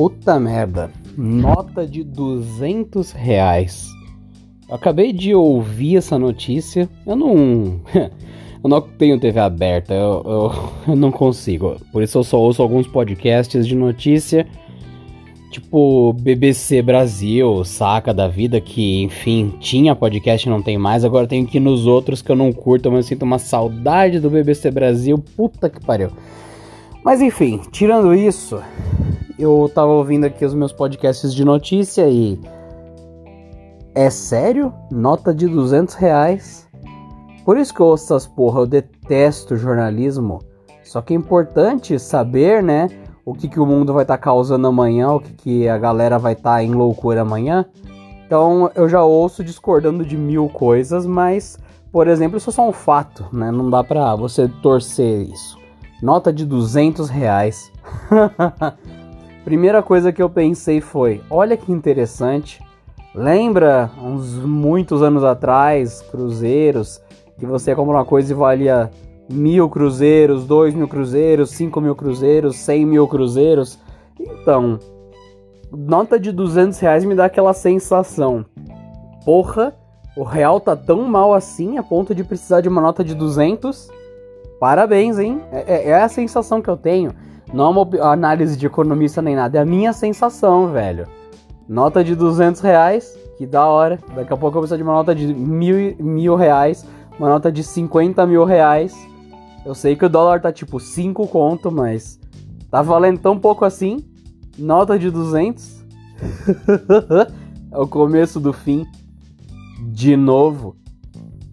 Puta merda. Nota de 200 reais. Eu acabei de ouvir essa notícia. Eu não. eu não tenho TV aberta. Eu, eu, eu, não consigo. Por isso eu só ouço alguns podcasts de notícia. Tipo BBC Brasil, saca da vida, que enfim, tinha podcast e não tem mais. Agora tenho que ir nos outros que eu não curto, mas eu sinto uma saudade do BBC Brasil. Puta que pariu. Mas enfim, tirando isso, eu tava ouvindo aqui os meus podcasts de notícia e. É sério? Nota de 200 reais? Por isso que eu ouço essas porra, eu detesto jornalismo. Só que é importante saber, né? O que, que o mundo vai estar tá causando amanhã, o que, que a galera vai estar tá em loucura amanhã. Então eu já ouço discordando de mil coisas, mas, por exemplo, isso é só um fato, né? Não dá pra você torcer isso. Nota de 200 reais. Primeira coisa que eu pensei foi: olha que interessante. Lembra uns muitos anos atrás, cruzeiros, que você compra uma coisa e valia mil cruzeiros, dois mil cruzeiros, cinco mil cruzeiros, cem mil cruzeiros? Então, nota de 200 reais me dá aquela sensação: porra, o real tá tão mal assim a ponto de precisar de uma nota de 200? Parabéns, hein? É, é, é a sensação que eu tenho. Não é uma análise de economista nem nada, é a minha sensação, velho. Nota de 200 reais, que da hora. Daqui a pouco eu vou precisar de uma nota de mil, mil reais, uma nota de 50 mil reais. Eu sei que o dólar tá tipo 5 conto, mas tá valendo tão pouco assim. Nota de 200. é o começo do fim. De novo.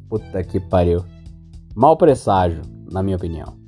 Puta que pariu. Mal presságio, na minha opinião.